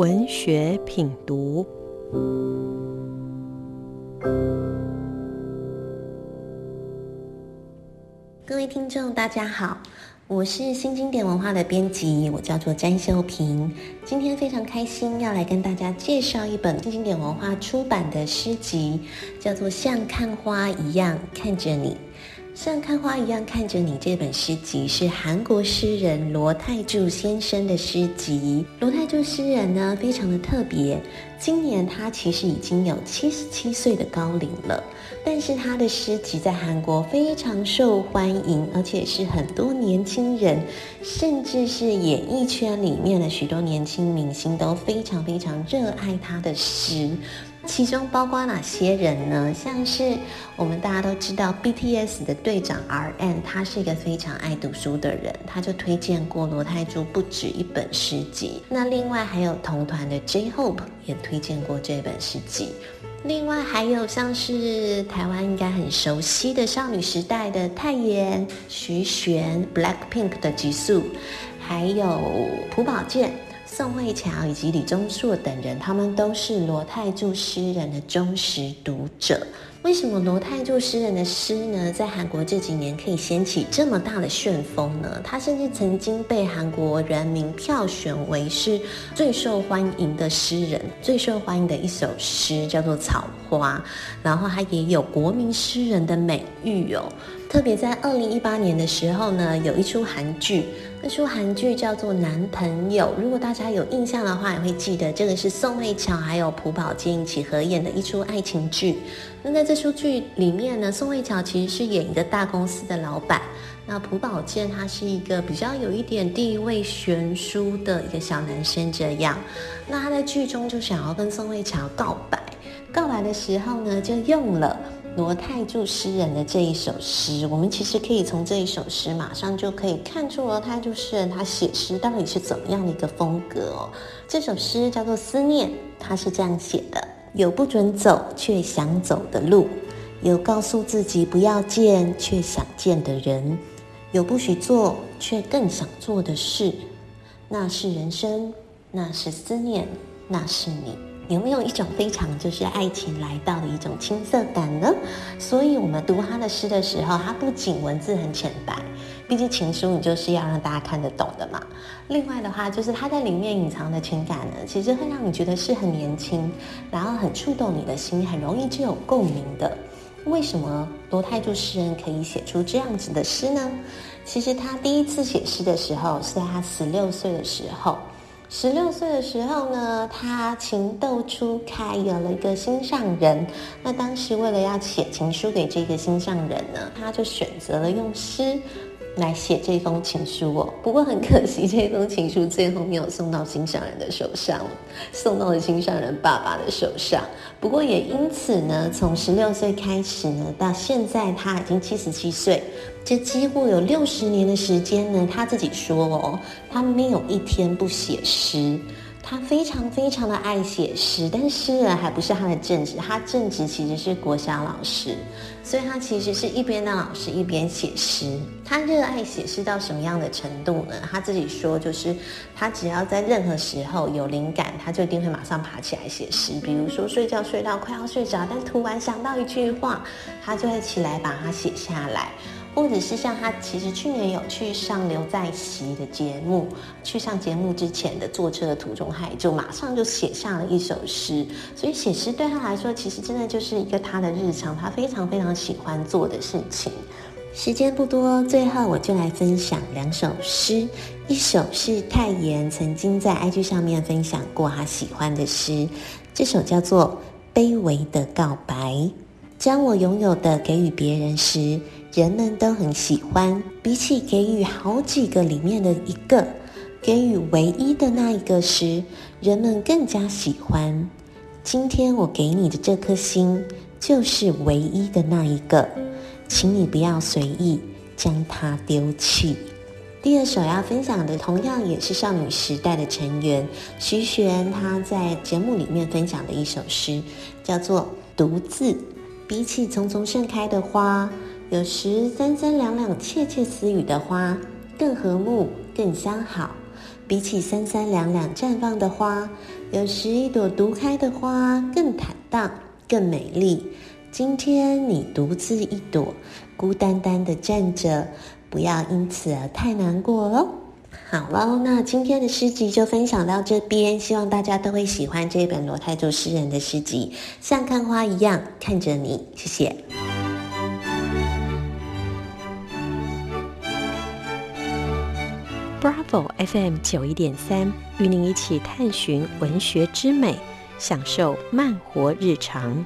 文学品读。各位听众，大家好，我是新经典文化的编辑，我叫做詹秀平。今天非常开心，要来跟大家介绍一本新经典文化出版的诗集，叫做《像看花一样看着你》。像看花一样看着你这本诗集是韩国诗人罗泰柱先生的诗集。罗泰柱诗人呢，非常的特别。今年他其实已经有七十七岁的高龄了，但是他的诗集在韩国非常受欢迎，而且是很多年轻人，甚至是演艺圈里面的许多年轻明星都非常非常热爱他的诗。其中包括哪些人呢？像是我们大家都知道 BTS 的队长 RM，他是一个非常爱读书的人，他就推荐过罗泰柱不止一本诗集。那另外还有同团的 J-Hope 也推荐过这本诗集。另外还有像是台湾应该很熟悉的少女时代的泰妍、徐玄、BLACKPINK 的吉素，还有朴宝剑。宋慧乔以及李钟硕等人，他们都是罗泰柱诗人的忠实读者。为什么罗泰柱诗人的诗呢，在韩国这几年可以掀起这么大的旋风呢？他甚至曾经被韩国人民票选为是最受欢迎的诗人，最受欢迎的一首诗叫做《草花》，然后他也有国民诗人的美誉哦。特别在二零一八年的时候呢，有一出韩剧，那出韩剧叫做《男朋友》。如果大家有印象的话，也会记得这个是宋慧乔还有朴宝剑一起合演的一出爱情剧。那在这出剧里面呢，宋慧乔其实是演一个大公司的老板，那朴宝剑他是一个比较有一点地位悬殊的一个小男生这样。那他在剧中就想要跟宋慧乔告白，告白的时候呢，就用了。罗泰柱诗人的这一首诗，我们其实可以从这一首诗马上就可以看出罗太柱诗人他写诗到底是怎么样的一个风格哦。这首诗叫做《思念》，他是这样写的：有不准走却想走的路，有告诉自己不要见却想见的人，有不许做却更想做的事。那是人生，那是思念，那是你。有没有一种非常就是爱情来到的一种青涩感呢？所以，我们读他的诗的时候，他不仅文字很浅白，毕竟情书你就是要让大家看得懂的嘛。另外的话，就是他在里面隐藏的情感呢，其实会让你觉得是很年轻，然后很触动你的心，很容易就有共鸣的。为什么罗泰柱诗人可以写出这样子的诗呢？其实他第一次写诗的时候是在他十六岁的时候。十六岁的时候呢，他情窦初开，有了一个心上人。那当时为了要写情书给这个心上人呢，他就选择了用诗来写这封情书哦。不过很可惜，这封情书最后没有送到心上人的手上，送到了心上人爸爸的手上。不过也因此呢，从十六岁开始呢，到现在他已经七十七岁。这几乎有六十年的时间呢，他自己说哦，他没有一天不写诗，他非常非常的爱写诗，但诗人还不是他的正职，他正职其实是国小老师，所以他其实是一边当老师一边写诗。他热爱写诗到什么样的程度呢？他自己说，就是他只要在任何时候有灵感，他就一定会马上爬起来写诗。比如说睡觉睡到快要睡着，但突然想到一句话，他就会起来把它写下来。或者是像他，其实去年有去上刘在熙的节目，去上节目之前的坐车的途中，他也就马上就写下了一首诗。所以写诗对他来说，其实真的就是一个他的日常，他非常非常喜欢做的事情。时间不多，最后我就来分享两首诗，一首是泰妍曾经在 IG 上面分享过他喜欢的诗，这首叫做《卑微的告白》，将我拥有的给予别人时。人们都很喜欢，比起给予好几个里面的一个，给予唯一的那一个时，人们更加喜欢。今天我给你的这颗心，就是唯一的那一个，请你不要随意将它丢弃。第二首要分享的，同样也是少女时代的成员徐玄，她在节目里面分享的一首诗，叫做《独自》。比起匆匆盛开的花。有时三三两两窃窃私语的花更和睦更相好，比起三三两两绽放的花，有时一朵独开的花更坦荡、更美丽。今天你独自一朵，孤单单的站着，不要因此而太难过哦。好喽，那今天的诗集就分享到这边，希望大家都会喜欢这本罗泰柱诗人的诗集，像看花一样看着你。谢谢。Bravo FM 九一点三，与您一起探寻文学之美，享受慢活日常。